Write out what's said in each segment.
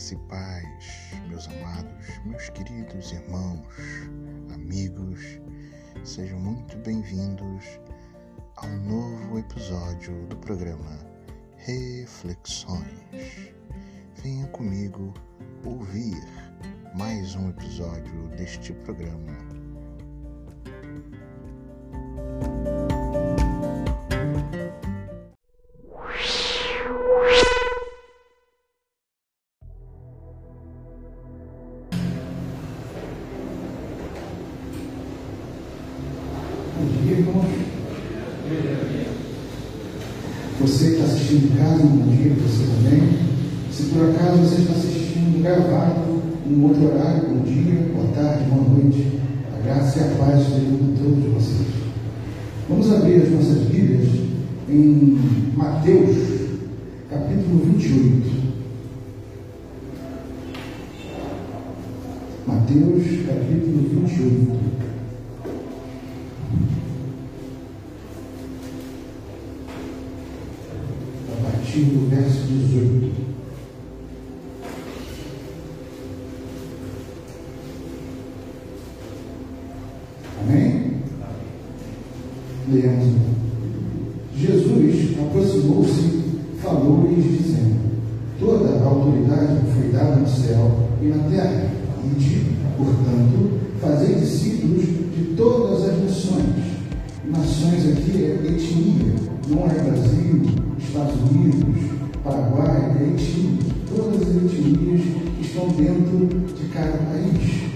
Graça e paz, meus amados, meus queridos irmãos, amigos, sejam muito bem-vindos a um novo episódio do programa Reflexões. Venha comigo ouvir mais um episódio deste programa você também. Se por acaso você está assistindo gravado, um outro horário, bom dia, boa tarde, boa noite. A graça e a paz estejam com todos vocês. Vamos abrir as nossas Bíblias em Mateus, capítulo 28. Mateus, capítulo 28. partir do verso 18. Amém? Leamos. Jesus aproximou-se, falou-lhes, dizendo: Toda a autoridade foi dada no céu e na terra. Ide, portanto, fazei discípulos de todas as nações. Nações aqui é etnia, não é Brasil, Estados Unidos, Paraguai, Haiti, todas as etnias que estão dentro de cada país.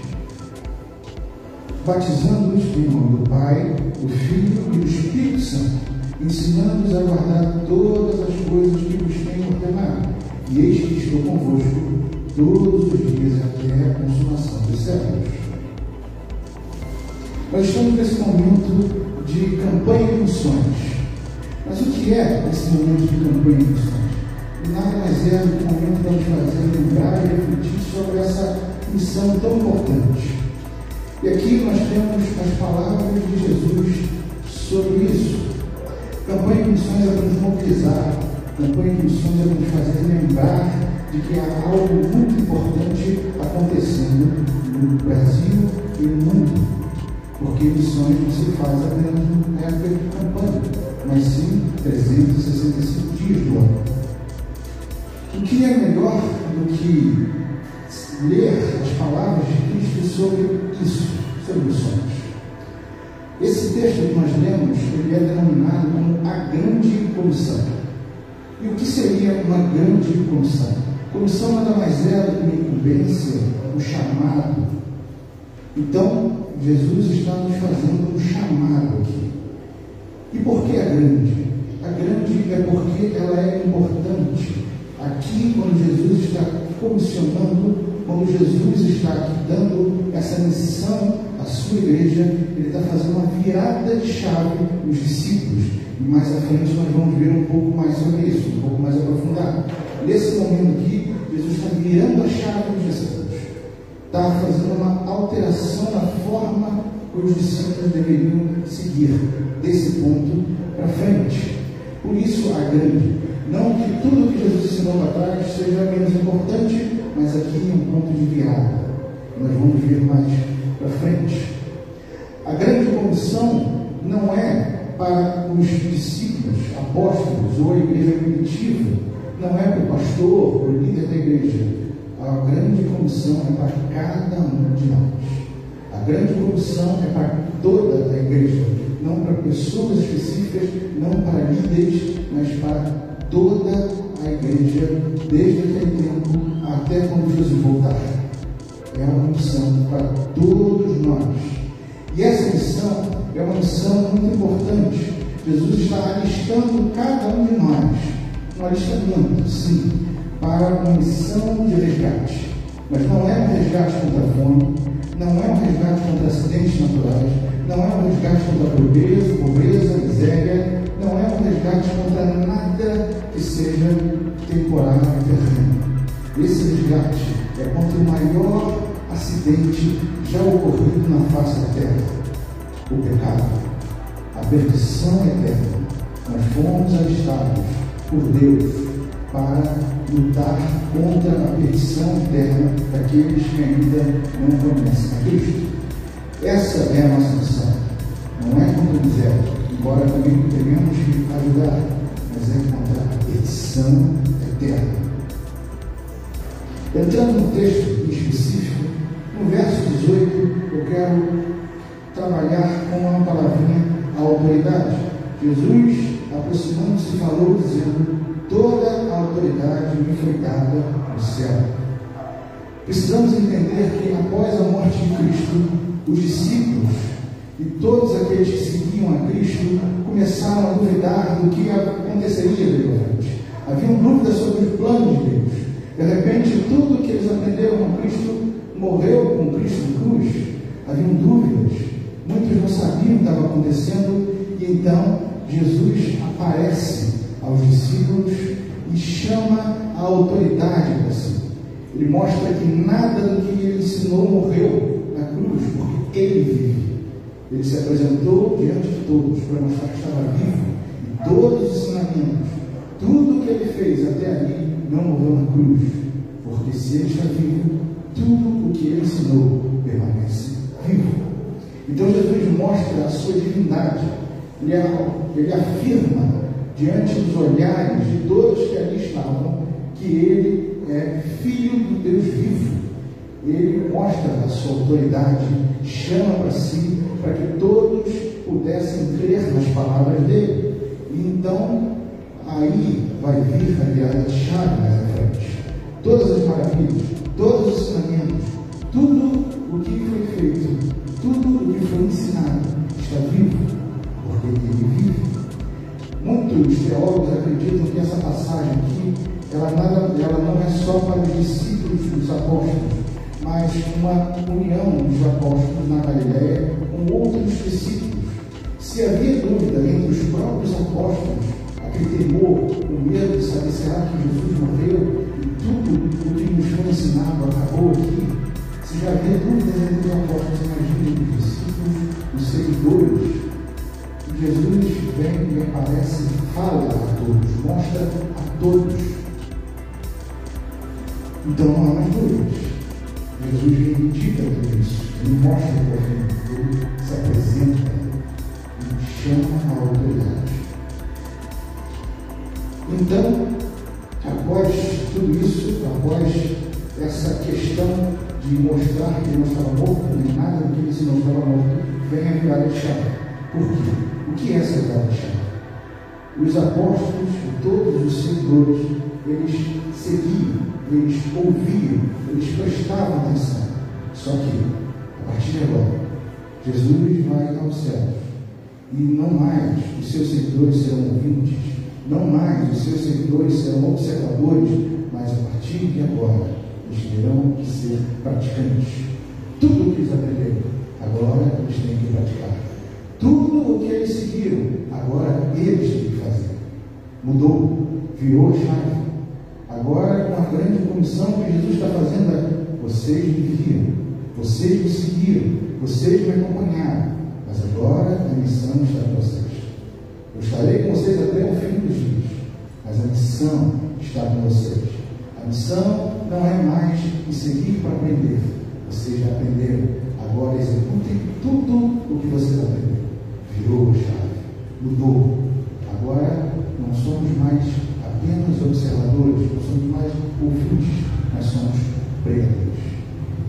Batizando-os em nome do Pai, do Filho e do Espírito Santo, ensinando-os a guardar todas as coisas que vos tenho ordenado. E eis que estou convosco todos os dias até a consumação dos séculos. Nós estamos nesse momento de campanha de missões. Mas o que é esse momento de campanha de missões? Nada mais é do que o momento para nos fazer lembrar e refletir sobre essa missão tão importante. E aqui nós temos as palavras de Jesus sobre isso. Campanha de missões é para nos mobilizar, campanha de missões é para nos fazer lembrar de que há algo muito importante acontecendo no Brasil e no mundo porque missões não se faz apenas na época de campanha, mas sim 365 dias do ano. O que é melhor do que ler as palavras de Cristo sobre isso, sobre missões? Esse texto que nós lemos, ele é denominado como a grande comissão. E o que seria uma grande comissão? Comissão nada mais é do que incumbência, um chamado. Então, Jesus está nos fazendo um chamado aqui. E por que a grande? A grande é porque ela é importante. Aqui, quando Jesus está comissionando, quando Jesus está aqui dando essa missão à sua igreja, ele está fazendo uma virada de chave nos discípulos. E mais à frente nós vamos ver um pouco mais sobre isso, um pouco mais aprofundado. Nesse momento aqui, Jesus está virando a chave nos discípulos está fazendo uma alteração na forma que os discípulos deveriam seguir desse ponto para frente. Por isso, a grande. Não que tudo que Jesus ensinou para trás seja menos importante, mas aqui é um ponto de virada. Nós vamos ver mais para frente. A grande comissão não é para os discípulos, apóstolos ou a igreja primitiva, não é para o pastor, ou líder da igreja a grande comissão é para cada um de nós. A grande comissão é para toda a igreja, não para pessoas específicas, não para líderes, mas para toda a igreja, desde aquele tempo até quando Jesus voltar. É uma missão para todos nós. E essa missão é uma missão muito importante. Jesus está alistando cada um de nós. Um alistamento, sim, para uma missão de resgate. Mas não é um resgate contra a fome, não é um resgate contra acidentes naturais, não é um resgate contra a pobreza, pobreza, miséria, não é um resgate contra nada que seja temporário e terreno. Esse resgate é contra o maior acidente já ocorrido na face da terra, o pecado, a perdição eterna. Nós fomos alistados por Deus para lutar contra a perdição eterna daqueles que ainda não conhecem a Cristo. Essa é a nossa missão. Não é contra o miséria, embora também tenhamos que ajudar, mas é contra a perdição eterna. Entrando no texto específico, no verso 18, eu quero trabalhar com uma palavrinha, a autoridade. Jesus, aproximando-se, falou, dizendo: Toda a autoridade me foi dada no céu. Precisamos entender que após a morte de Cristo, os discípulos e todos aqueles que seguiam a Cristo começaram a duvidar do que aconteceria depois. Haviam dúvidas sobre o plano de Deus. De repente, tudo que eles aprenderam com Cristo morreu com Cristo na cruz. Haviam dúvidas. Muitos não sabiam o que estava acontecendo. E então Jesus aparece aos discípulos e chama a autoridade para si. Ele mostra que nada do que ele ensinou morreu na cruz, porque ele vive. Ele se apresentou diante de todos para mostrar que estava vivo. E todos os ensinamentos, tudo o que ele fez até ali, não morreu na cruz. Porque se ele está vivo, tudo o que ele ensinou permanece vivo. Então Jesus mostra a sua divindade. Ele, ele afirma diante dos olhares de todos que ali estavam que ele é filho do Deus vivo. Ele mostra a sua autoridade, chama para si, para que todos pudessem crer nas palavras dele. E então, aí vai vir, aliás, a chave mais à frente. Todas as maravilhas, todos os ensinamentos, tudo o que foi feito, tudo o que foi ensinado está vivo, porque ele vive. Muitos teólogos acreditam que essa passagem aqui, ela, nada, ela não é só para os discípulos dos apóstolos, mas uma união dos apóstolos na Galiléia com outros discípulos. Se havia dúvida entre os próprios apóstolos, aquele temor, o medo de saber será que Jesus morreu e tudo o que nos foi ensinado acabou aqui, se já havia dúvidas entre os apóstolos, imaginem os discípulos, os seguidores. Jesus vem e aparece, fala a todos, mostra a todos. Então não há mais dúvidas. Jesus reivindica tudo isso. Ele mostra o que ele se apresenta e chama a autoridade. Então, após tudo isso, após essa questão de mostrar que não estava morto, nem nada do que ele ensinou estava morto, vem a virada de chave. Por quê? O que é essa virada de chave? Os apóstolos todos os seguidores, eles seguiam, eles ouviam, eles prestavam atenção. Só que, a partir de agora, Jesus vai ao céu. E não mais os seus seguidores serão ouvintes, não mais os seus seguidores serão observadores, mas a partir de agora, eles terão que ser praticantes. Tudo o que eles aprenderam, agora eles têm que praticar. Tudo o que eles seguiram, agora eles têm que fazer. Mudou, virou chave. Agora, com a grande comissão que Jesus está fazendo, é: vocês me viram, vocês me seguiram, vocês me acompanharam, mas agora a missão está com vocês. Eu estarei com vocês até o fim dos dias, mas a missão está com vocês. A missão não é mais seguir para aprender. Vocês já aprenderam, agora executem tudo o que vocês aprenderam. Virou a chave, mudou. Agora não somos mais apenas observadores, não somos mais ouvintes, mas somos pregadores.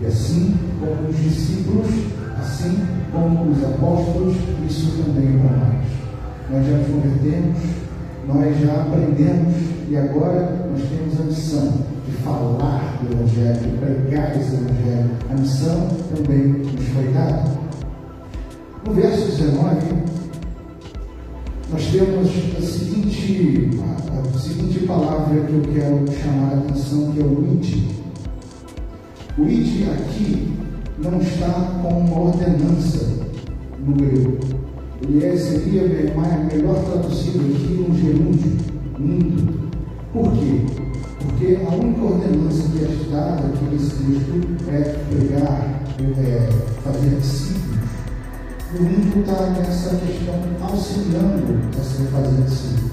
E assim como os discípulos, assim como os apóstolos, isso também é para nós. Nós já convertemos, nós já aprendemos e agora nós temos a missão de falar do Evangelho, de pregar esse Evangelho. A missão também nos foi dada. No verso 19, nós temos a seguinte, a, a seguinte palavra que eu quero chamar a atenção, que é o id. O id aqui não está com uma ordenança no grego. Ele é, seria melhor traduzido aqui no gerúndio, indo. Por quê? Porque a única ordenança que é dada aqui nesse texto é pregar, é, fazer discípulos. O mundo está nessa questão auxiliando essa fazer discípulos.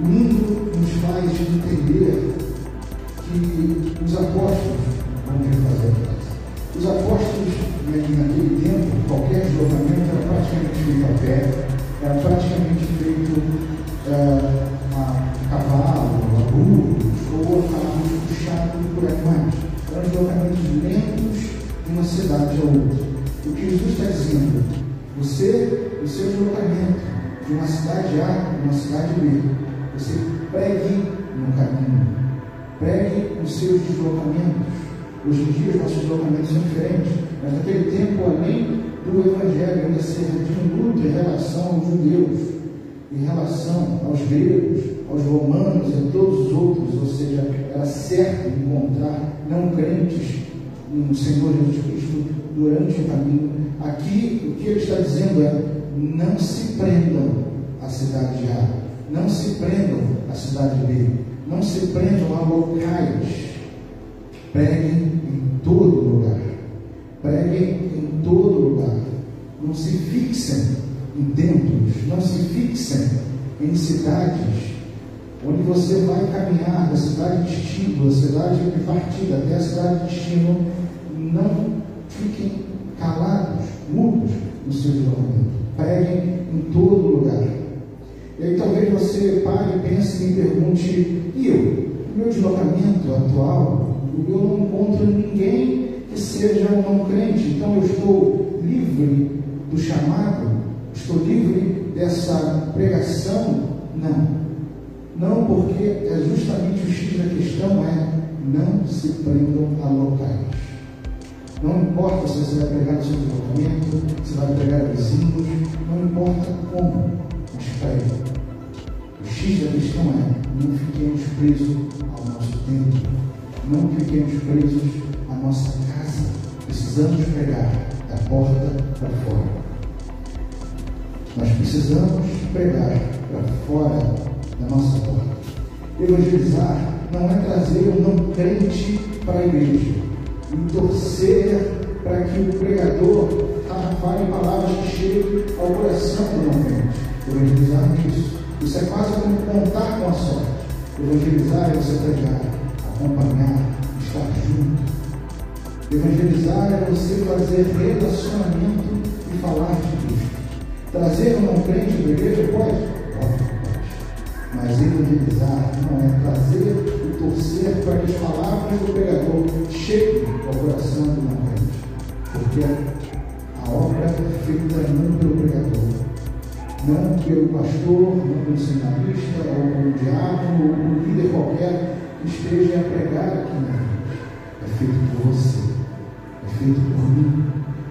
O mundo nos faz entender que os apóstolos vão fazer. Os apóstolos, naquele tempo, qualquer deslocamento era praticamente feito a pé, era praticamente feito uh, a cavalo, a burros, ou a puxado por animais. Eram deslocamentos lentos de uma cidade a outra. O que Jesus está dizendo, você, o seu deslocamento de uma cidade A para uma cidade B, você pregue no caminho, pregue os seus deslocamentos. Hoje em dia, os nossos deslocamentos são diferentes, mas naquele tempo, além do Evangelho ainda ser diminuto em relação aos judeus, em relação aos gregos, aos romanos e a todos os outros, ou seja, era certo encontrar não crentes no Senhor Jesus Cristo durante o caminho. Aqui, o que ele está dizendo é: não se prendam à cidade A, não se prendam à cidade B, não se prendam a locais. Preguem em todo lugar. Preguem em todo lugar. Não se fixem em templos, não se fixem em cidades onde você vai caminhar da cidade de destino, da cidade de partida até a cidade de destino, não fiquem calados, mudos no seu deslocamento. Preguem em todo lugar. E aí talvez você pare, pense e pergunte, e eu? O meu deslocamento atual, eu não encontro ninguém que seja não crente, então eu estou livre do chamado, estou livre dessa pregação? Não. Não, porque é justamente o X da questão é não se prendam a locais. Não importa se você vai pregar no seu deslocamento, se vai pregar vizinhos, não importa como, mas pregue. O X da questão é não fiquemos presos ao nosso tempo, não fiquemos presos à nossa casa. Precisamos pregar da porta para fora. Nós precisamos pregar para fora da nossa porta. Evangelizar não é trazer um não crente para a igreja e torcer para que o pregador fale palavras que cheguem ao coração do não crente. Evangelizar é isso. Isso é quase como contar com a sorte. Evangelizar é você pregar, acompanhar, estar junto. Evangelizar é você fazer relacionamento e falar de Cristo. Trazer um não crente para a igreja pode? Mas evangelizar não é trazer e torcer para que as palavras do pregador cheguem ao coração do não crente. Porque a obra é feita não pelo pregador, não pelo pastor, não pelo seminarista, ou pelo diabo, ou pelo líder qualquer que esteja a pregar aqui na frente. É feito por você, feito por mim,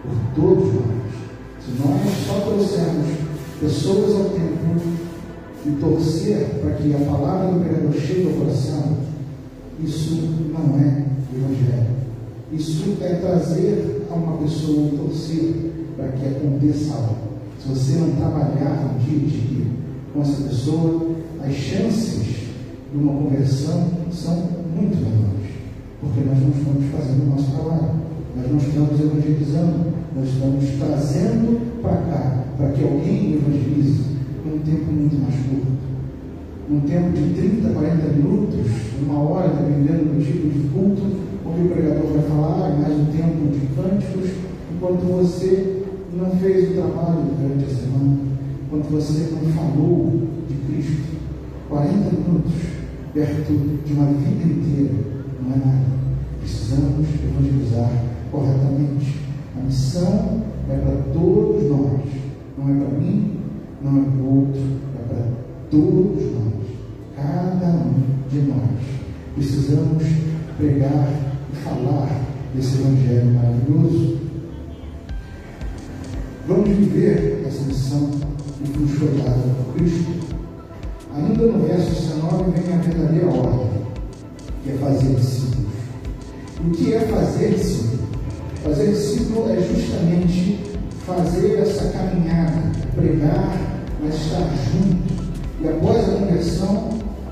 por todos nós. Se nós só trouxermos pessoas ao tempo e torcer para que a palavra do pregador chegue ao coração, isso não é evangelho. Isso é trazer a uma pessoa e torcer para que aconteça algo. Se você não trabalhar dia a dia com essa pessoa, as chances de uma conversão são muito menores, porque nós não estamos fazendo o nosso trabalho, nós não estamos evangelizando, nós estamos trazendo para cá, para que alguém evangelize num tempo muito mais curto. Num tempo de 30, 40 minutos, uma hora, dependendo do tipo de culto, onde o pregador vai falar, mais um tempo de cânticos, enquanto você não fez o trabalho durante a semana, enquanto você não falou de Cristo. 40 minutos perto de uma vida inteira não é nada. Precisamos evangelizar corretamente. A missão é para todos nós, não é para mim, não é para o outro, é para todos nós, cada um de nós. Precisamos pregar e falar desse Evangelho maravilhoso. Vamos viver essa missão que nos foi dada por Cristo. Ainda no verso 19 vem a verdadeira ordem, que é fazer discípulos. O que é fazer discípulo? Fazer discípulo é justamente fazer essa caminhada, pregar mas estar junto e após a conversão,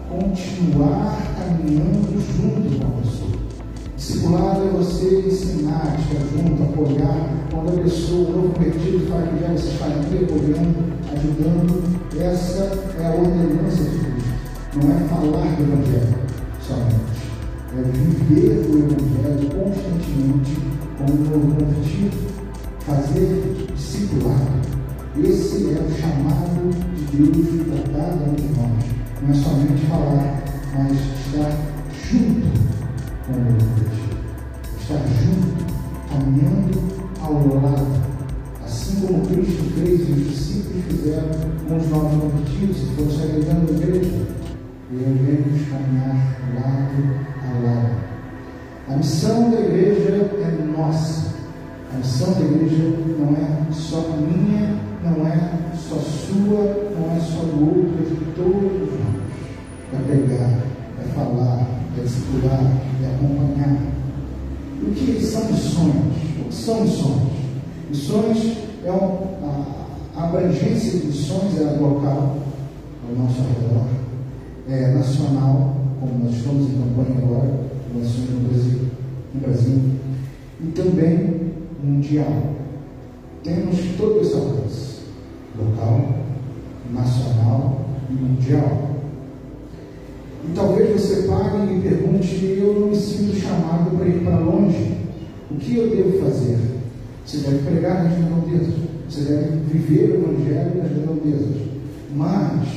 continuar caminhando junto com a pessoa. Discipulado é você ensinar, estar junto, apoiar. Quando a pessoa, o novo convertido, fala que já você está ali apoiando, ajudando. Essa é a ordenança de Cristo. não é falar do Evangelho somente, é viver o Evangelho constantemente como novo convertido, fazer discipulado. Esse é o chamado de Deus para cada um de nós. Não é somente falar, mas estar junto com o convertido. Estar junto, caminhando ao lado. Assim como Cristo fez e os discípulos fizeram com os novos convertidos e foram se agregando a igreja, devemos caminhar lado a lado. A missão da igreja é nossa. A missão da igreja não é só minha, não é só sua, não é só do outro, é de todos nós. É pregar, é falar, é discipular, é acompanhar. O que são missões? O que são missões? Missões é um, a abrangência de missões é local, ao nosso redor, é nacional, como nós estamos em campanha agora, nações no Brasil, no Brasil, e também mundial. Temos todo esse alcance, local, nacional e mundial. E talvez você pare e pergunte, eu não me sinto chamado para ir para longe. O que eu devo fazer? Você deve pregar nas redondezas. Você deve viver o Evangelho nas redondezas. Mas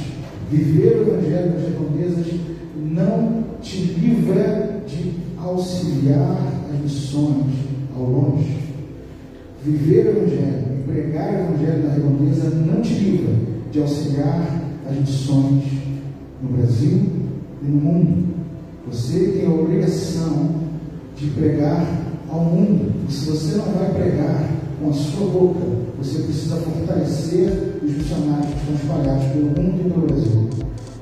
viver o Evangelho nas redondezas não te livra de auxiliar as missões ao longe. Viver o Evangelho e pregar o Evangelho na redondeza não te livra de auxiliar as missões no Brasil e no mundo. Você tem a obrigação de pregar ao mundo. E se você não vai pregar com a sua boca, você precisa fortalecer os missionários que estão espalhados pelo mundo e no Brasil.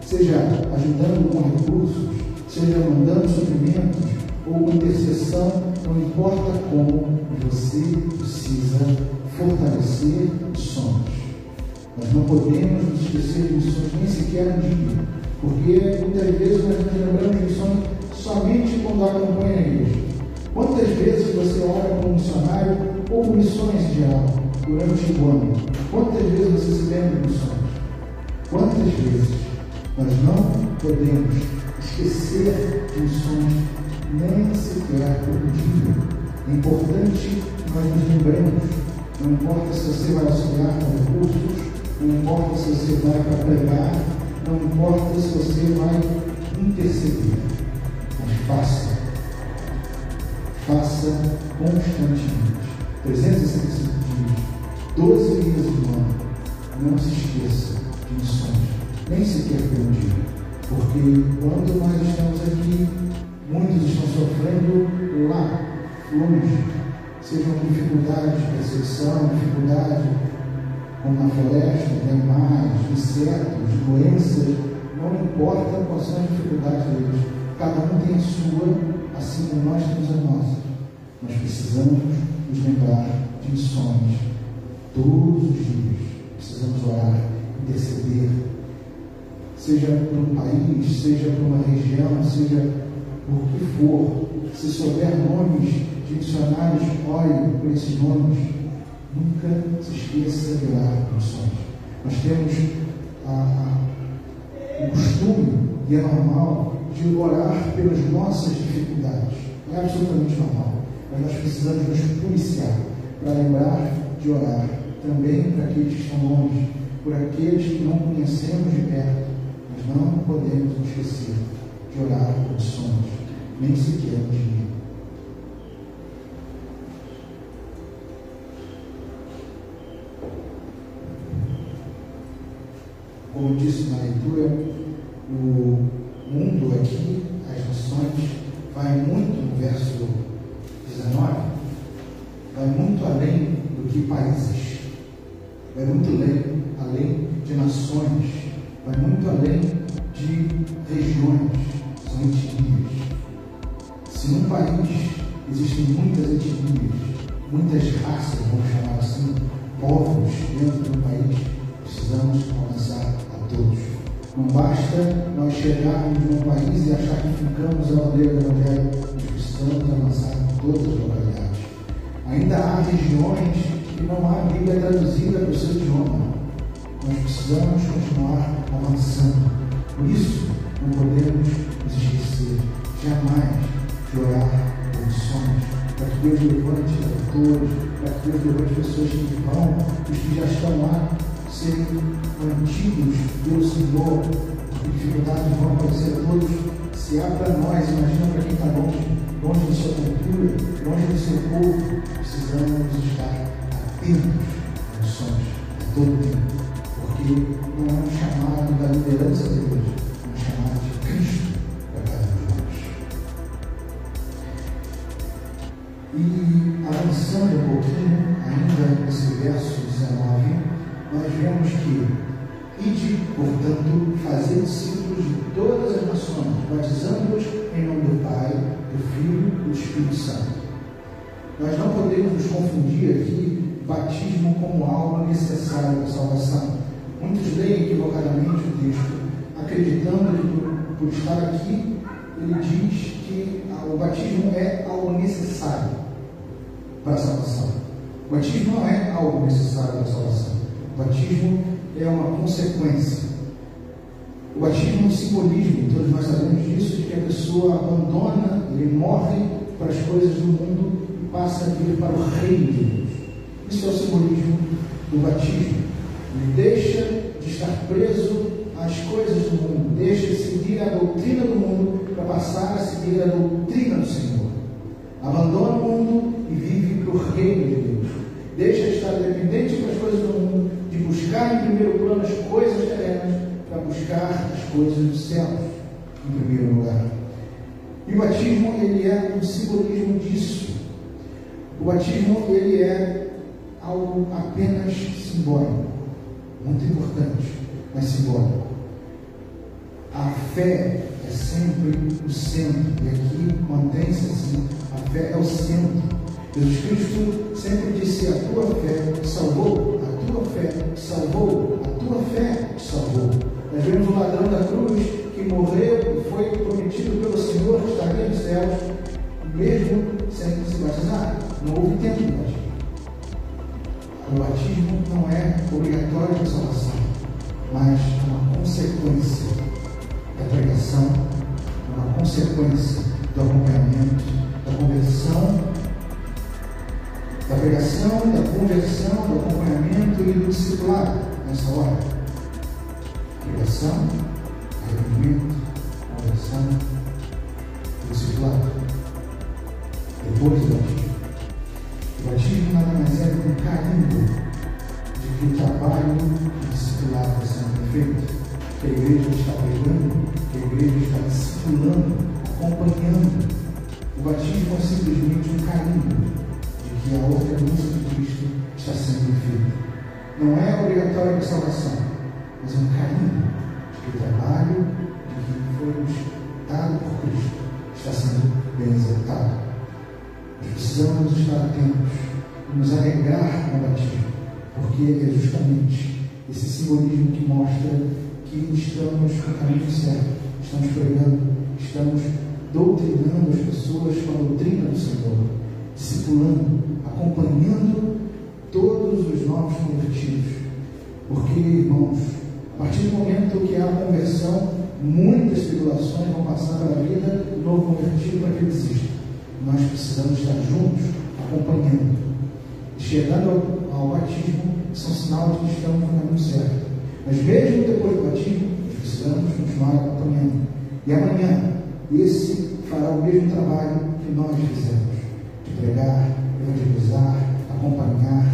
Seja ajudando com recursos, seja mandando suprimentos ou intercessão, não importa como, você precisa fortalecer missões. Nós não podemos nos esquecer de missões nem sequer um dia, porque muitas vezes nós nos lembramos de missões somente quando há campanha na igreja. Quantas vezes você ora como missionário ou missões em geral durante o ano? Quantas vezes você se lembra de missões? Quantas vezes nós não podemos esquecer de missões nem sequer dia? É importante nós nos lembremos, não importa se você vai auxiliar com recursos, não importa se você vai para pregar, não importa se você vai interceder, mas faça. Faça constantemente. 365 dias, 12 dias do ano. Não se esqueça de missões, nem sequer por um dia. Porque quando nós estamos aqui, muitos estão sofrendo lá longe, sejam dificuldades de percepção, dificuldade como na floresta, animais, insetos, doenças, não importa quais são as dificuldades deles, cada um tem a sua, assim como nós temos a nossa. Nós precisamos nos lembrar de missões todos os dias. Precisamos orar, interceder, seja para um país, seja para uma região, seja por que for, se souber nomes de missionários olhem por esses nomes, nunca se esqueça de orar por missões. Nós temos a, a, o costume, e é normal, de orar pelas nossas dificuldades. É absolutamente normal. Mas nós precisamos nos policiar para lembrar de orar também para aqueles que estão longe, por aqueles que não conhecemos de perto, mas não podemos esquecer de orar por missões, nem sequer um dia. como disse na leitura, o mundo aqui, as nações, vai muito no verso 19, vai muito além do que países, vai muito além, além de nações, vai muito além de regiões, são etnias. Se num país existem muitas etnias, muitas raças, vamos chamar assim, povos dentro do país, precisamos alcançar todos. Não basta nós chegarmos num país e achar que ficamos a bandeira do Evangelho, nós precisamos avançar em todas as localidades. Ainda há regiões que não há Bíblia traduzida para o seu idioma. Nós precisamos continuar avançando. Por isso, não você jamais chorar por sonhos, para que Deus levante atores, para que Deus levante pessoas que vão, os que já estão lá, serem mantidos pelo Senhor, dificuldades vão aparecer a todos. Se há para nós, imagina para quem está longe, longe da sua cultura, longe do seu povo, precisamos estar atentos aos sonhos a todo tempo. Porque não é um chamado da liderança da igreja, avançando um pouquinho, ainda nesse verso 19, nós vemos que Ide, portanto, fazer discípulos de todas as nações, batizando-os em nome do Pai, do Filho e do Espírito Santo. Nós não podemos nos confundir aqui batismo como algo necessário para a salvação. Muitos leem equivocadamente o texto, acreditando que por, por estar aqui, ele diz que o batismo é algo necessário para a salvação. O batismo não é algo necessário para a salvação. O batismo é uma consequência. O batismo é um simbolismo, todos nós sabemos disso, de que a pessoa abandona, ele morre para as coisas do mundo e passa a vir para o reino de Deus. Isso é o simbolismo do batismo. Ele deixa de estar preso às coisas do mundo, deixa de seguir a doutrina do mundo para passar a seguir a doutrina do Senhor. Abandona o mundo e vive para o reino de Deus. Deixa de estar dependente das coisas do mundo, de buscar em primeiro plano as coisas terrenas, para buscar as coisas dos céus em primeiro lugar. E o batismo ele é um simbolismo disso. O batismo ele é algo apenas simbólico, muito importante, mas simbólico. A fé é sempre o centro, e aqui mantém-se assim: a fé é o centro. Jesus Cristo sempre disse: A tua fé salvou, a tua fé salvou, a tua fé salvou. Nós vemos o ladrão da cruz que morreu e foi prometido pelo Senhor que estaria nos céus, mesmo sem se batizar. Não houve tempo de batismo. O batismo não é obrigatório para salvação, mas uma consequência da pregação, uma consequência do acompanhamento, da conversão, da pregação, da conversão, do acompanhamento e do discipulado nessa hora. Pregação, arrependimento, conversão discipulado. Depois do batismo. O batismo nada mais é do que um carimbo de que o trabalho de discipulado está sendo feito, que a igreja está pregando, que a igreja está discipulando, acompanhando. O batismo é simplesmente um carimbo que a luz de Cristo está sendo feita. Não é obrigatório para a salvação, mas é um carimbo de que o trabalho de que foi dado por Cristo está sendo bem executado. Nós precisamos estar atentos e nos alegrar o batismo, porque é justamente esse simbolismo que mostra que estamos no caminho certo, estamos pregando, estamos doutrinando as pessoas com a doutrina do Senhor, discipulando, acompanhando todos os novos convertidos. Porque, irmãos, a partir do momento que há conversão, muitas tribulações vão passar pela vida do novo convertido para que ele desista nós precisamos estar juntos, acompanhando. Chegando ao, batismo, são sinal de que estamos no caminho certo. Mas mesmo depois do batismo, precisamos continuar acompanhando. E amanhã, esse fará o mesmo trabalho que nós fizemos, de pregar, evangelizar, acompanhar.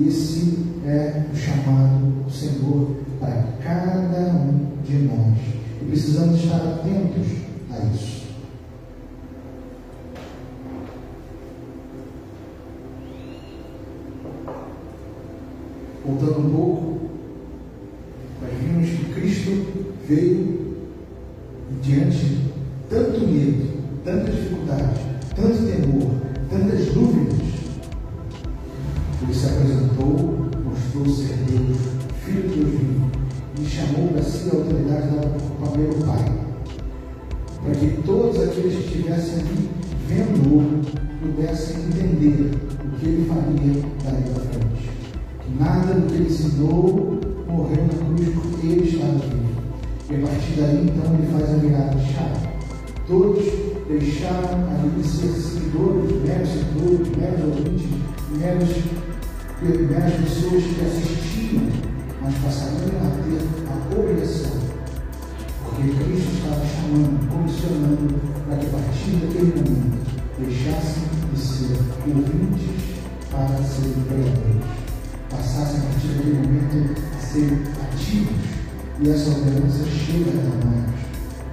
Esse é o chamado do Senhor para cada um de nós. E precisamos estar atentos a isso. voltando um pouco, nós vimos que Cristo veio diante de tanto medo, tanta dificuldade, tanto temor, tantas dúvidas. Ele se apresentou, mostrou ser Deus, Filho de Deus vivo, e chamou para si a autoridade dada por pelo Pai, para que todos aqueles que estivessem ali vendo-o pudessem entender o que ele faria daí para frente. Nada do que ele ensinou morreu na cruz porque ele estava vivo. E a partir daí, então, ele faz a virada chave. Todos deixaram ali de ser seguidores, meros seguidores, meros ouvintes, meros, meras pessoas que assistiam, mas passariam a ter a obrigação. Porque Cristo estava chamando, comissionando, para que a partir daquele momento deixassem de ser ouvintes para serem pregadores. Passassem a partir daquele momento a serem ativos. E essa ordenança chega a nós.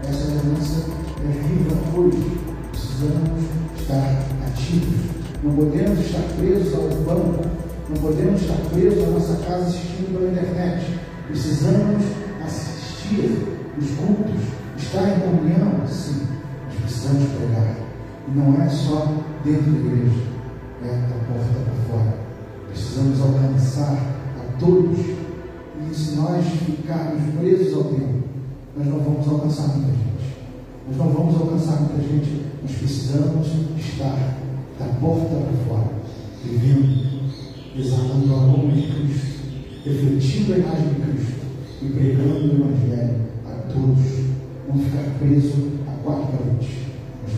Essa ordenança é viva hoje. Precisamos estar ativos. Não podemos estar presos ao banco, não podemos estar presos à nossa casa assistindo pela internet. Precisamos assistir os cultos, estar em comunhão, sim, mas precisamos pregar. E não é só dentro da igreja, é da porta para fora. Precisamos alcançar a todos. E se nós ficarmos presos ao tempo, nós não vamos alcançar gente. Nós não vamos alcançar muita gente, nós precisamos estar da porta para fora, vivendo, exalando o amor de Cristo, refletindo a imagem de Cristo e pregando o Evangelho a todos. Não ficar preso a quatro paredes.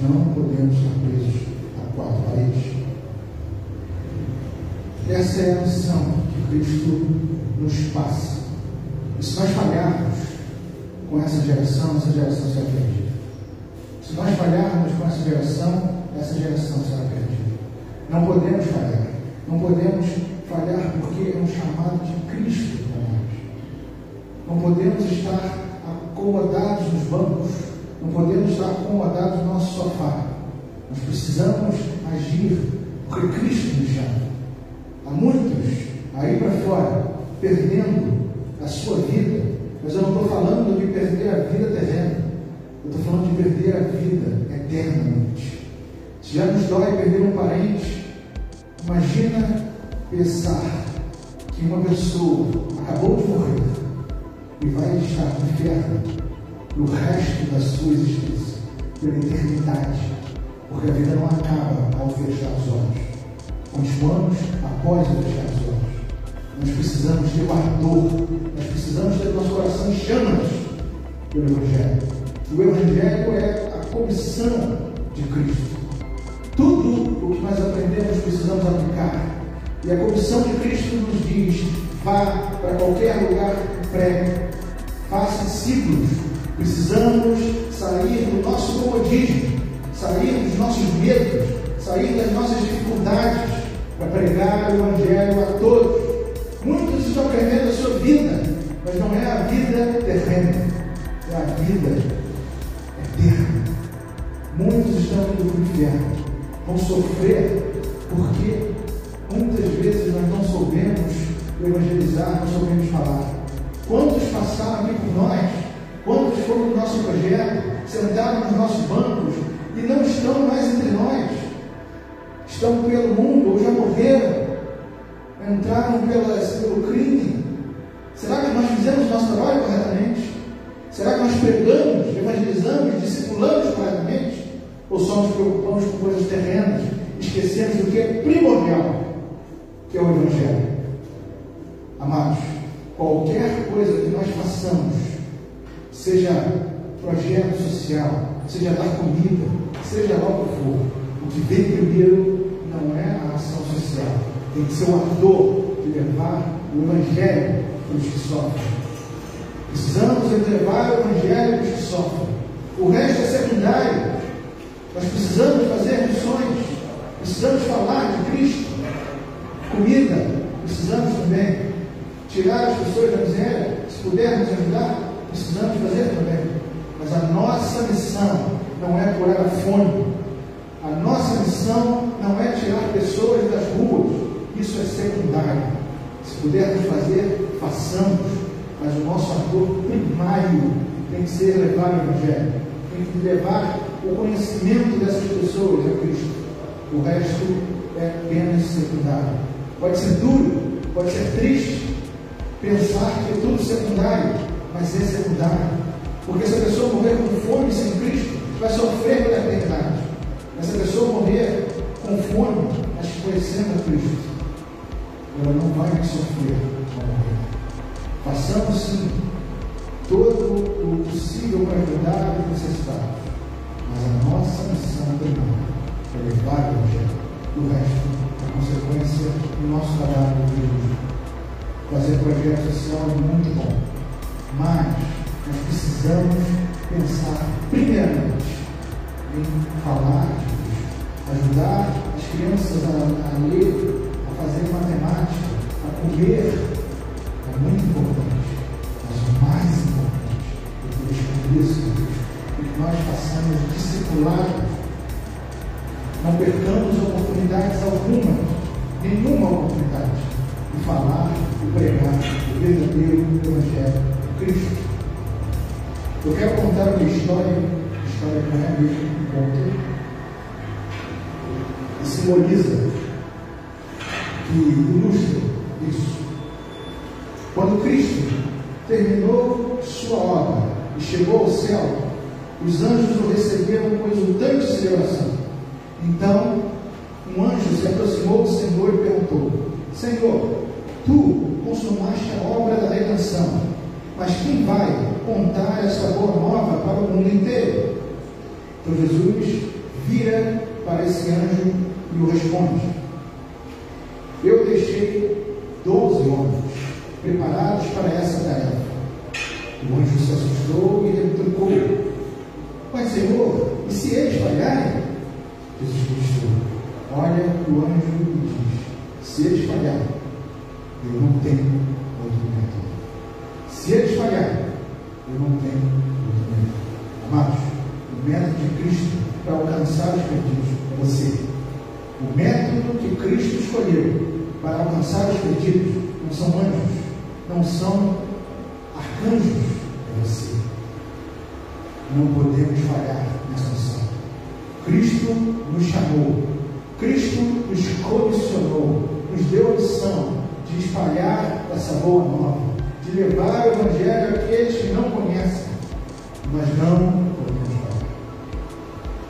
Nós não podemos estar presos a quatro paredes. Essa é a missão que Cristo nos passa. E se nós falharmos com essa geração, essa geração se perde. Se nós falharmos com essa geração, essa geração será perdida. Não podemos falhar. Não podemos falhar porque é um chamado de Cristo para nós. Não podemos estar acomodados nos bancos. Não podemos estar acomodados no nosso sofá. Nós precisamos agir porque Cristo nos chama. Há muitos aí para fora perdendo a sua vida, mas eu não estou falando de perder a vida terrena. Eu estou falando de perder a vida eternamente. Se já nos dói perder um parente, imagina pensar que uma pessoa acabou de morrer e vai estar no inferno no resto da sua existência, pela eternidade, porque a vida não acaba ao fechar os olhos. Continuamos após fechar os olhos. Nós precisamos ter o ardor, nós precisamos ter nosso coração em chamas pelo Evangelho. O Evangelho é a comissão de Cristo. Tudo o que nós aprendemos precisamos aplicar. E a comissão de Cristo nos diz: vá para qualquer lugar e pregue, faça discípulos. Precisamos sair do nosso comodismo, sair dos nossos medos, sair das nossas dificuldades para pregar o Evangelho a todos. Muitos estão aprendendo a sua vida, mas não é a vida terrena, é a vida Muitos estão indo para o inferno, vão sofrer porque muitas vezes nós não soubemos evangelizar, não soubemos falar. Quantos passaram aqui por nós? Quantos foram no nosso projeto, sentaram nos nossos bancos e não estão mais entre nós? Estão pelo mundo ou já morreram? Entraram pelo crime? Será que nós fizemos nosso trabalho corretamente? Será que nós pregamos, evangelizamos, discipulamos corretamente? Ou só nos preocupamos com coisas terrenas, esquecemos do que é primordial, que é o Evangelho? Amados, qualquer coisa que nós façamos, seja projeto social, seja dar comida, seja lá o que for, o que vem primeiro não é a ação social, tem que ser o ardor de levar o Evangelho para os que sofrem. Precisamos levar o Evangelho para os que sofrem. O resto é secundário. Nós precisamos fazer missões. Precisamos falar de Cristo. Comida. Precisamos também tirar as pessoas da miséria. Se pudermos ajudar, precisamos fazer também. Mas a nossa missão não é curar a fome. A nossa missão não é tirar pessoas das ruas. Isso é secundário. Se pudermos fazer, façamos mas o nosso ator primário tem que ser levar o Evangelho, tem que levar o conhecimento dessas pessoas a Cristo. O resto é apenas secundário. Pode ser duro, pode ser triste pensar que é tudo secundário, mas é secundário. Porque se a pessoa morrer com fome sem Cristo, vai sofrer pela eternidade. Mas se a pessoa morrer com fome, mas conhecendo a Cristo, ela não vai sofrer. Façamos sim todo o possível para ajudar os necessitados, mas a nossa missão primária é levar o Evangelho. O resto é consequência do nosso trabalho de hoje. Fazer projeto social é muito bom, mas nós precisamos pensar, primeiramente, em falar ajudar as crianças a, a ler, a fazer matemática, a comer, muito importante. Mas o mais importante, eu estou isso, é que nós façamos discipulado, não percamos oportunidades alguma, nenhuma oportunidade, de falar e pregar o verdadeiro Evangelho de Cristo. Eu quero contar uma história, história que não é mesmo um conto, simboliza, que ilustra isso. Terminou sua obra e chegou ao céu, os anjos o receberam com exultante celebração. Então, um anjo se aproximou do Senhor e perguntou: Senhor, tu consumaste a obra da redenção, mas quem vai contar essa boa nova para o mundo inteiro? Então Jesus vira para esse anjo e o responde: Eu deixei doze homens preparados para essa. O anjo se assustou e replicou: Mas, Senhor, e se eles falharem? Jesus Cristo olha o anjo e diz: Se eles falharem, eu não tenho outro método. Se eles falharem, eu não tenho outro método. Amados, o método de Cristo para alcançar os perdidos é você. O método que Cristo escolheu para alcançar os perdidos não são anjos, não são arcanjos, é você. Não podemos falhar nessa missão. Cristo nos chamou, Cristo nos comissionou, nos deu a missão de espalhar essa boa nova, de levar o Evangelho àqueles que não conhecem. Mas não podemos falhar.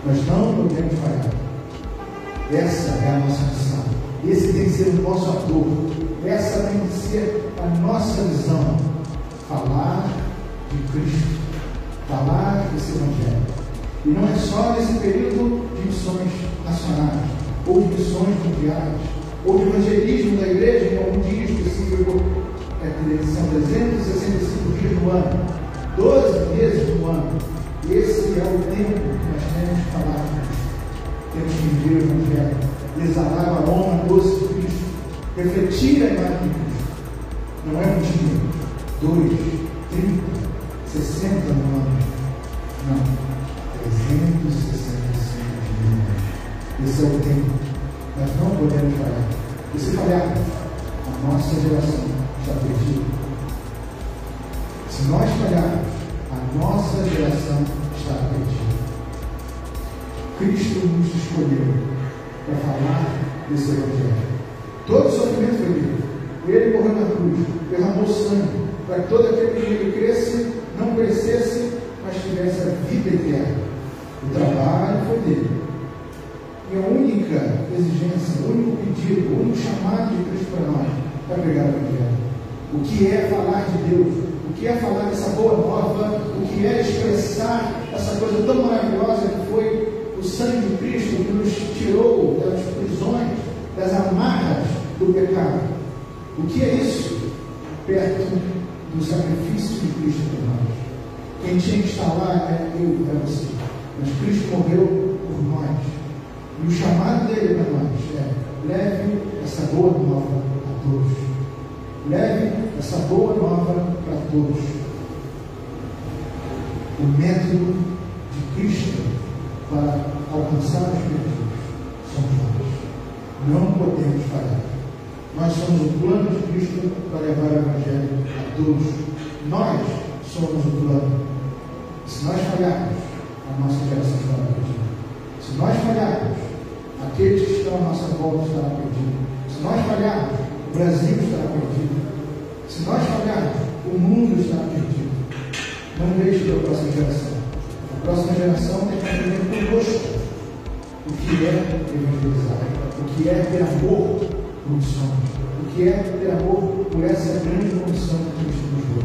Nós não podemos falhar. Essa é a nossa missão. Esse tem que ser o nosso ator. Essa tem que ser a nossa visão. Falar de Cristo. Falar desse Evangelho. E não é só nesse período de missões nacionais, ou de missões mundiais, ou de evangelismo da igreja em algum dia específico. É, são 365 dias no ano, 12 meses no ano. Esse é o tempo que nós temos de falar de Cristo temos que viver o Evangelho, exalar o aroma doce de Cristo, refletir a imagem de Cristo. Não é um dia, 2, 30, 60 chamado de Cristo para nós é pregar o Evangelho. O que é falar de Deus? O que é falar dessa boa nova? O que é expressar essa coisa tão maravilhosa que foi o sangue de Cristo que nos tirou das prisões, das amarras do pecado. O que é isso? Perto do sacrifício de Cristo por nós. Quem tinha que estar lá é eu, é você. Mas Cristo morreu por nós. E o chamado dele para nós é: leve essa boa nova a todos. Leve essa boa nova para todos. O método de Cristo para alcançar os perdidos somos nós. Não podemos falhar. Nós somos o plano de Cristo para levar o Evangelho a todos. Nós somos o plano. Se nós falharmos, a nossa geração estará perdida. Se nós falharmos, aqueles que estão à nossa volta estarão perdidos. Se nós falharmos, o Brasil estará perdido. Se nós falharmos, o mundo estará perdido. Não deixe para a próxima geração próxima geração tem que aprender conosco o que é evangelizar, o que é ter amor por missões, o que é ter amor por essa grande comissão que Cristo nos deu.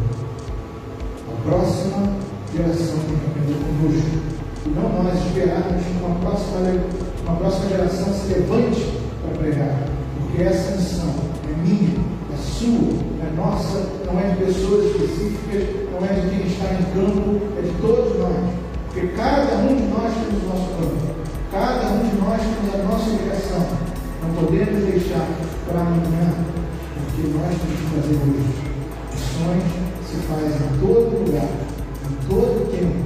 A próxima geração tem que aprender conosco, e não nós esperarmos próxima, uma próxima geração se levante para pregar. Porque essa missão é minha, é sua, é nossa, não é de pessoas específicas, não é de quem está em campo, é de todos nós. Porque cada um de nós temos o nosso campo. Cada um de nós temos a nossa ligação. Não podemos deixar para amanhã, porque nós temos que fazer hoje. Missões se faz em todo lugar, em todo tempo,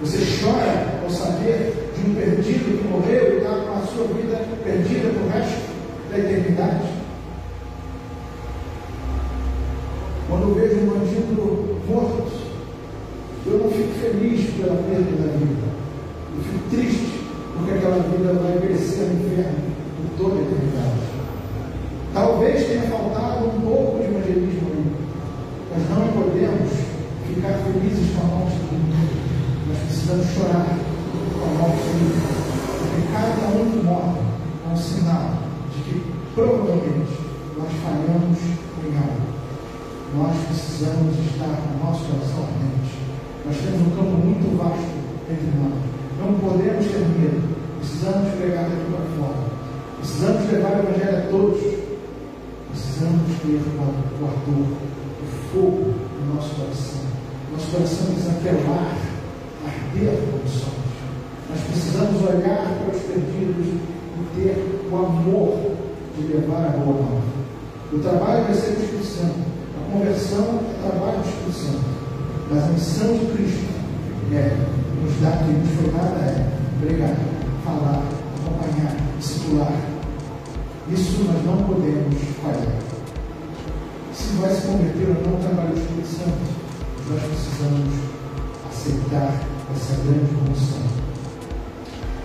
Você chora ao saber de um perdido que morreu e está com a sua vida perdida para o resto da eternidade? Quando eu vejo um bandido morto, eu não fico feliz pela perda da vida. Eu fico triste porque aquela vida vai crescer no inferno por toda a eternidade. Talvez tenha faltado um pouco de evangelismo nós não podemos ficar felizes com a morte do mundo. Nós precisamos chorar com a morte do mundo. Porque cada um que morre é um sinal de que provavelmente nós falhamos em algo. Nós precisamos estar com o nosso coração ardente. Nós temos um campo muito vasto entre nós. Não podemos ter medo. Precisamos pregar daqui para fora. Precisamos levar o Evangelho a todos. Precisamos ter o Arthur fogo no nosso coração. Nosso coração queimar, arder com sonhos. Nós precisamos olhar para os perdidos e ter o amor de levar a boa nova. O trabalho vai ser do Espírito Santo. Conversão trabalho do Espírito Santo. Mas a missão de Cristo é nos dar que nos foi dada é pregar, falar, acompanhar, discipular. Isso nós não podemos falhar se vai se converter ou não trabalho do Espírito Santo, nós precisamos aceitar essa grande promoção.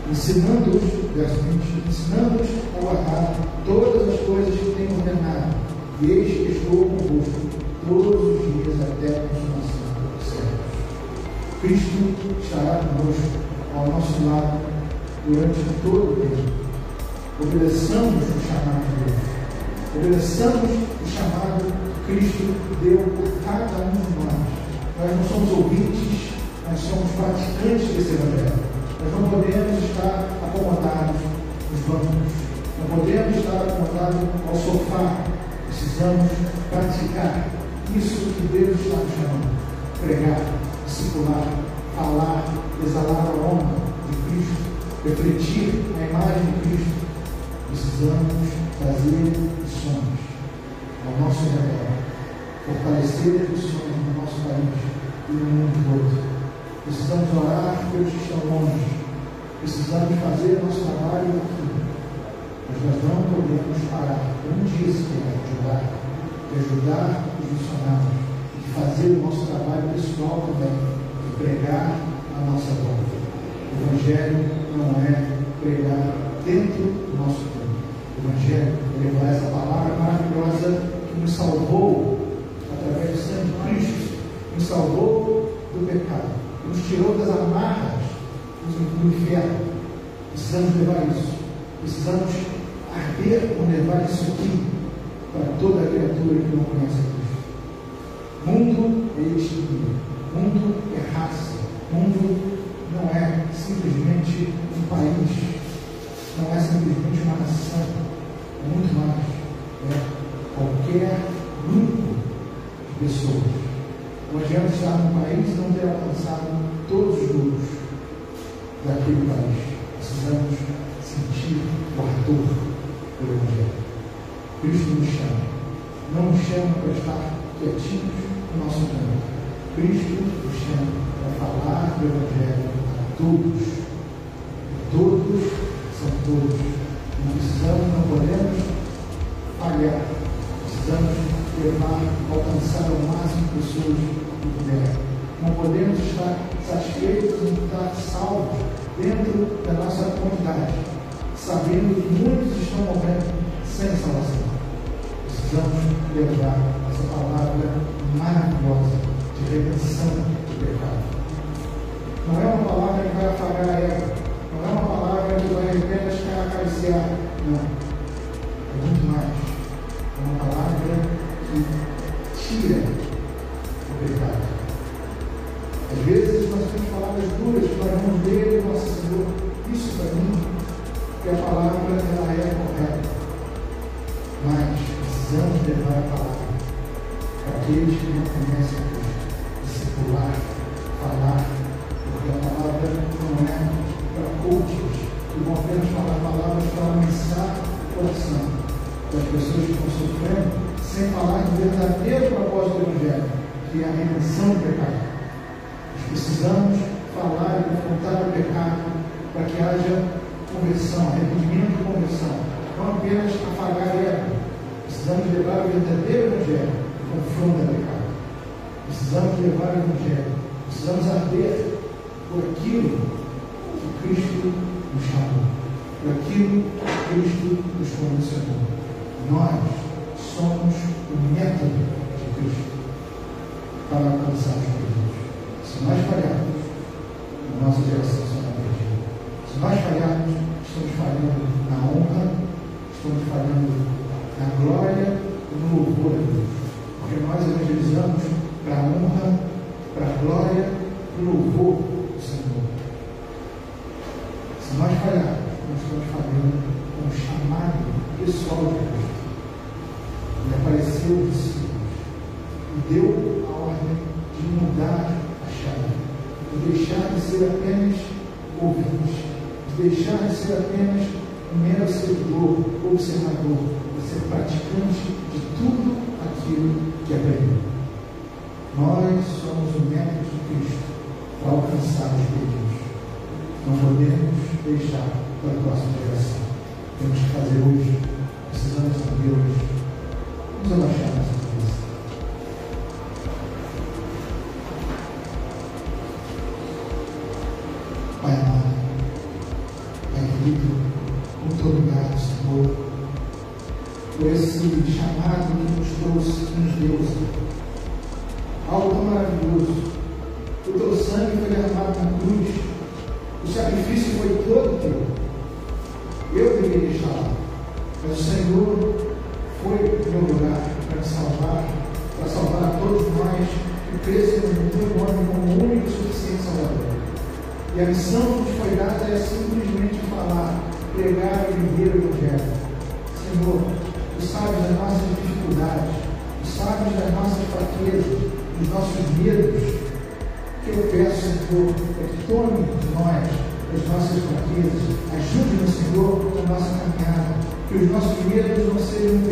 Ensinando-os, verso 20, ensinando-os a guardar todas as coisas que tenho ordenado, e eis que estou convosco todos os dias até a consumação dos séculos. Cristo estará conosco, ao nosso lado, durante todo o tempo. Obedeçamos o chamado de Deus. Obedeçamos o chamado Cristo deu por cada um de nós. Nós não somos ouvintes, nós somos praticantes desse Evangelho. Nós não podemos estar acomodados nos bancos, não podemos estar acomodados ao sofá. Precisamos praticar isso que Deus está chamando. Pregar, discipular, falar, exalar a honra de Cristo, refletir a imagem de Cristo. Precisamos fazer sonhos ao nosso redor, fortalecer os sonhos no nosso país e no mundo todo. Precisamos orar pelos que estão longe, precisamos fazer nosso trabalho aqui, mas nós não podemos parar um dia sequer de ajudar, de ajudar os missionários, de fazer o nosso trabalho pessoal também, de pregar a nossa volta. O Evangelho não é pregar dentro do nosso tempo. O Evangelho é levar essa palavra maravilhosa que nos salvou através do sangue de Cristo, nos salvou do pecado, nos tirou das amarras do inferno. Precisamos levar isso. Precisamos arder por levar isso aqui para toda criatura que não conhece. Mundo é etnia, mundo é raça, mundo não é simplesmente um país, não é simplesmente uma nação, é muito mais. É qualquer grupo de pessoas. Não adianta estar num país e não ter alcançado todos os grupos daquele país. Precisamos sentir o ardor do Evangelho. Cristo nos chama. Não nos chama para estar quietinhos nosso canto. Cristo nos chama para falar do Evangelho a todos. Todos são todos. Não precisamos, não podemos falhar precisamos levar, alcançar o máximo de pessoas que puder. Não podemos estar satisfeitos em estar salvos dentro da nossa comunidade, sabendo que muitos estão morrendo sem salvação. Precisamos levar essa palavra maravilhosa de redenção do pecado. Não é uma palavra que vai afagar a égua, não é uma palavra que vai apenas acariciar, não. Precisamos arder por aquilo que Cristo nos chamou, por aquilo que Cristo nos condicionou. Nós somos o método de Cristo para alcançar os perdidos. Se nós falharmos, a nossa geração será perdida. Se nós falharmos, estamos falhando na honra, estamos falhando na glória e no louvor a Deus. Porque nós evangelizamos para a honra, glória e louvor Senhor. Se nós falharmos, nós estamos falhando com o chamado pessoal de Cristo. Ele apareceu dos discípulos e deu a ordem de mudar de deixar de ser apenas ouvinte, de deixar de ser apenas um mero seguidor, observador, de ser praticante de tudo aquilo que aprendeu. Nós somos o método de Cristo para alcançar os perdidos. Não podemos deixar para a próxima geração. Temos que fazer hoje. Precisamos saber hoje. Vamos abaixar nossa chamado que nos trouxe, que nos deu, Algo tão maravilhoso. O teu sangue foi derramado na cruz. O sacrifício foi todo teu. Eu deveria estar lá. Mas o Senhor foi meu lugar para salvar, para salvar a todos nós que crescem no teu nome como único e suficiente Salvador. E a missão que nos foi dada é simplesmente falar, pregar e viver o Evangelho. Senhor, Tu sabes das nossas dificuldades, Tu sabes das nossas fraquezas, dos nossos medos. O que eu peço, Senhor, é que tome de nós as nossas fraquezas, ajude-nos, Senhor, na nossa caminhada, que os nossos medos não sejam um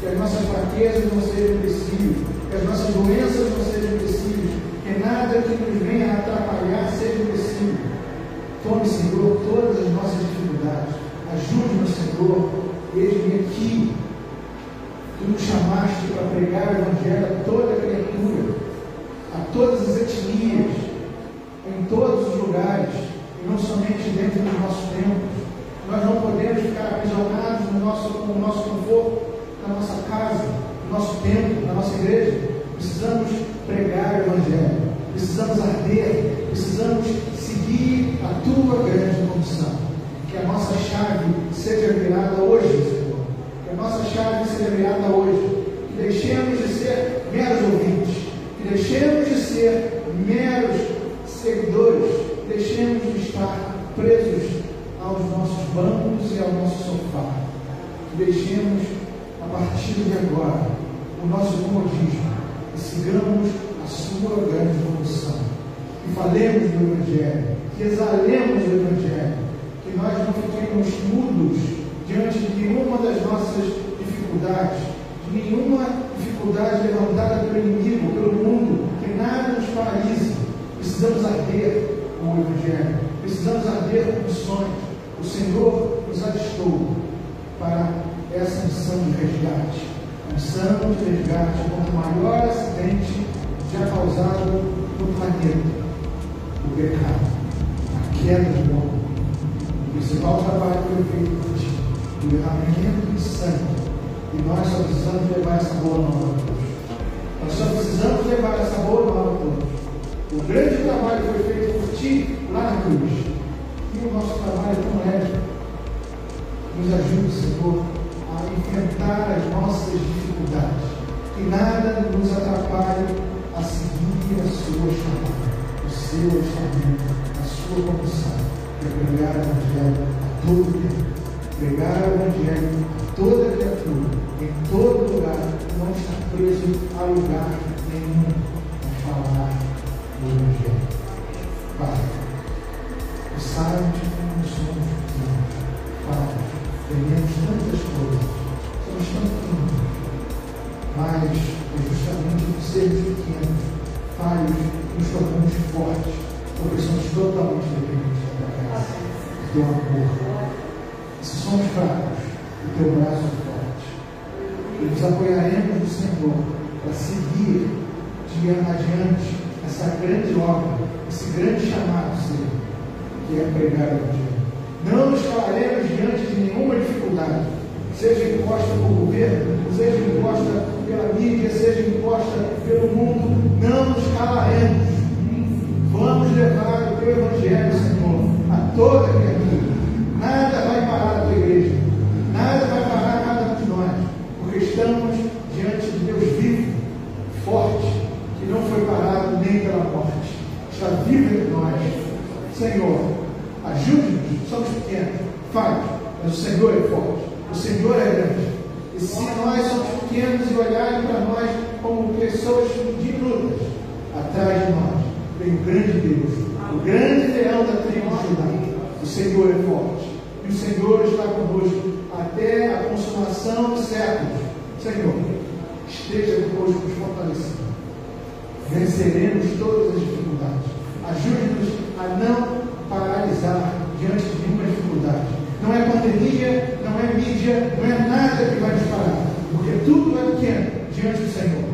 que as nossas fraquezas não sejam um que as nossas doenças não sejam um empecilho, que nada que nos venha atrapalhar seja empecilho. Tome, Senhor, todas as nossas dificuldades. Ajude-nos, Senhor, Eis-me aqui. Tu nos chamaste para pregar o Evangelho a toda criatura, a todas as etnias, em todos os lugares, e não somente dentro dos nossos templos. Nós não ficar aprisionados no nosso, no nosso conforto, na nossa casa, no nosso templo, na nossa igreja. Precisamos pregar o Evangelho, precisamos arder, precisamos seguir a tua grande comissão que a nossa chave seja virada hoje, Senhor. Que a nossa chave seja virada hoje. Que deixemos de ser meros ouvintes. Que deixemos de ser meros seguidores. Deixemos de estar presos aos nossos bancos ao nosso sofá. Que deixemos, a partir de agora, o nosso comodismo e sigamos a sua grande condução. Que falemos do Evangelho, que exalemos o Evangelho que nós não fiquemos mudos diante de nenhuma das nossas dificuldades, de nenhuma dificuldade levantada pelo inimigo, pelo mundo, que nada nos paralise. Precisamos arder com o Evangelho, precisamos arder com missões. O Senhor nos alistou para essa missão de resgate. A missão de resgate contra o maior acidente já causado no planeta, o pecado queda do homem. O principal trabalho foi feito ti, o derramamento de sangue. E nós só precisamos levar essa boa nova a todos. Nós só precisamos levar essa boa nova a todos. O grande trabalho foi feito por ti lá na cruz. E o nosso trabalho é tão leve. Nos ajude, Senhor, a enfrentar as nossas dificuldades. Que nada nos atrapalhe a seguir a sua chamada, o seu orçamento, a sua comissão, que é pregar o Evangelho a todo tempo. Pregar o Evangelho a toda criatura, em todo lugar, não está preso a lugar nenhum, a falar do Evangelho. Pai, que saibam de como somos tememos tantas coisas, somos tão pequenos, mas é justamente por sermos pequenos, falhos, nos tornamos fortes, porque somos totalmente dependentes da graça, do teu amor. Se somos fracos, o teu braço é forte. E nos apoiaremos no Senhor para seguir dia adiante essa grande obra, esse grande chamado, Senhor, que é pregar o Evangelho. Não nos calaremos diante de nenhuma dificuldade, seja imposta pelo governo, seja imposta pela mídia, seja imposta pelo mundo, não nos calaremos. Vamos levar o teu Evangelho, Senhor, a toda criatura. Nada vai parar a tua igreja, nada vai parar cada um de nós, porque estamos diante de Deus vivo, forte, que não foi parado nem pela morte, está vivo entre nós. Senhor, ajude-nos, somos pequenos, fale, mas o Senhor é forte, o Senhor é grande. E se nós somos pequenos e olharem para nós como pessoas diminutas, atrás de nós vem o grande Deus, o grande leão da tribo de Judá. O Senhor é forte. E o Senhor está conosco até a consumação dos séculos. Senhor, esteja conosco nos fortalecendo. Venceremos todas as dificuldades. Ajude-nos a não paralisar diante de nenhuma dificuldade. Não é pandemia, mídia, não é nada que vai nos parar. Porque tudo é pequeno diante do Senhor.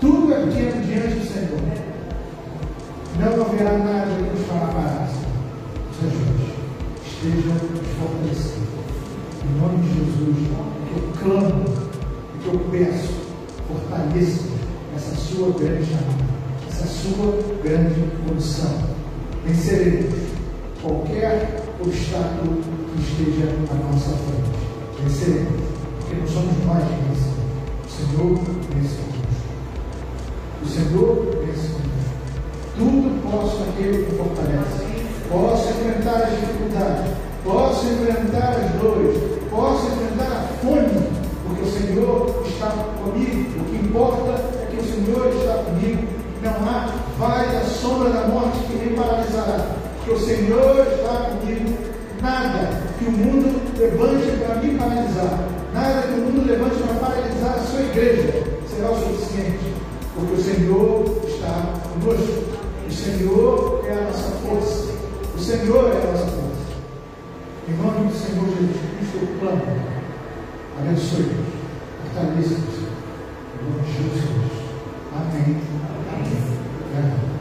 Tudo é pequeno diante do Senhor. Não haverá nada que nos fará parar. Ajude. Esteja nos fortalecendo. Em nome de Jesus, eu clamo, que eu peço, fortaleça essa sua grande chamada, essa sua grande condição. Venceremos qualquer obstáculo que esteja à nossa frente. Venceremos, porque não somos nós que vencemos. O Senhor vence conosco. O Senhor vence conosco. Tudo posso naquele que fortalece. Posso enfrentar as dificuldades, posso enfrentar as dores, posso enfrentar a fome, porque o Senhor está comigo. O que importa é que o Senhor está comigo. Não há vale da sombra da morte que me paralisará, porque o Senhor está comigo. Nada que o mundo levante para me paralisar, nada que o mundo levante para paralisar a sua igreja será o suficiente, porque o Senhor está conosco. O Senhor é a nossa força. O Senhor é a nossa força. Em nome do Senhor Jesus Cristo, eu clamo. Abençoe-nos. Fortaleça-nos. Em nome de Jesus. Amém. Amém.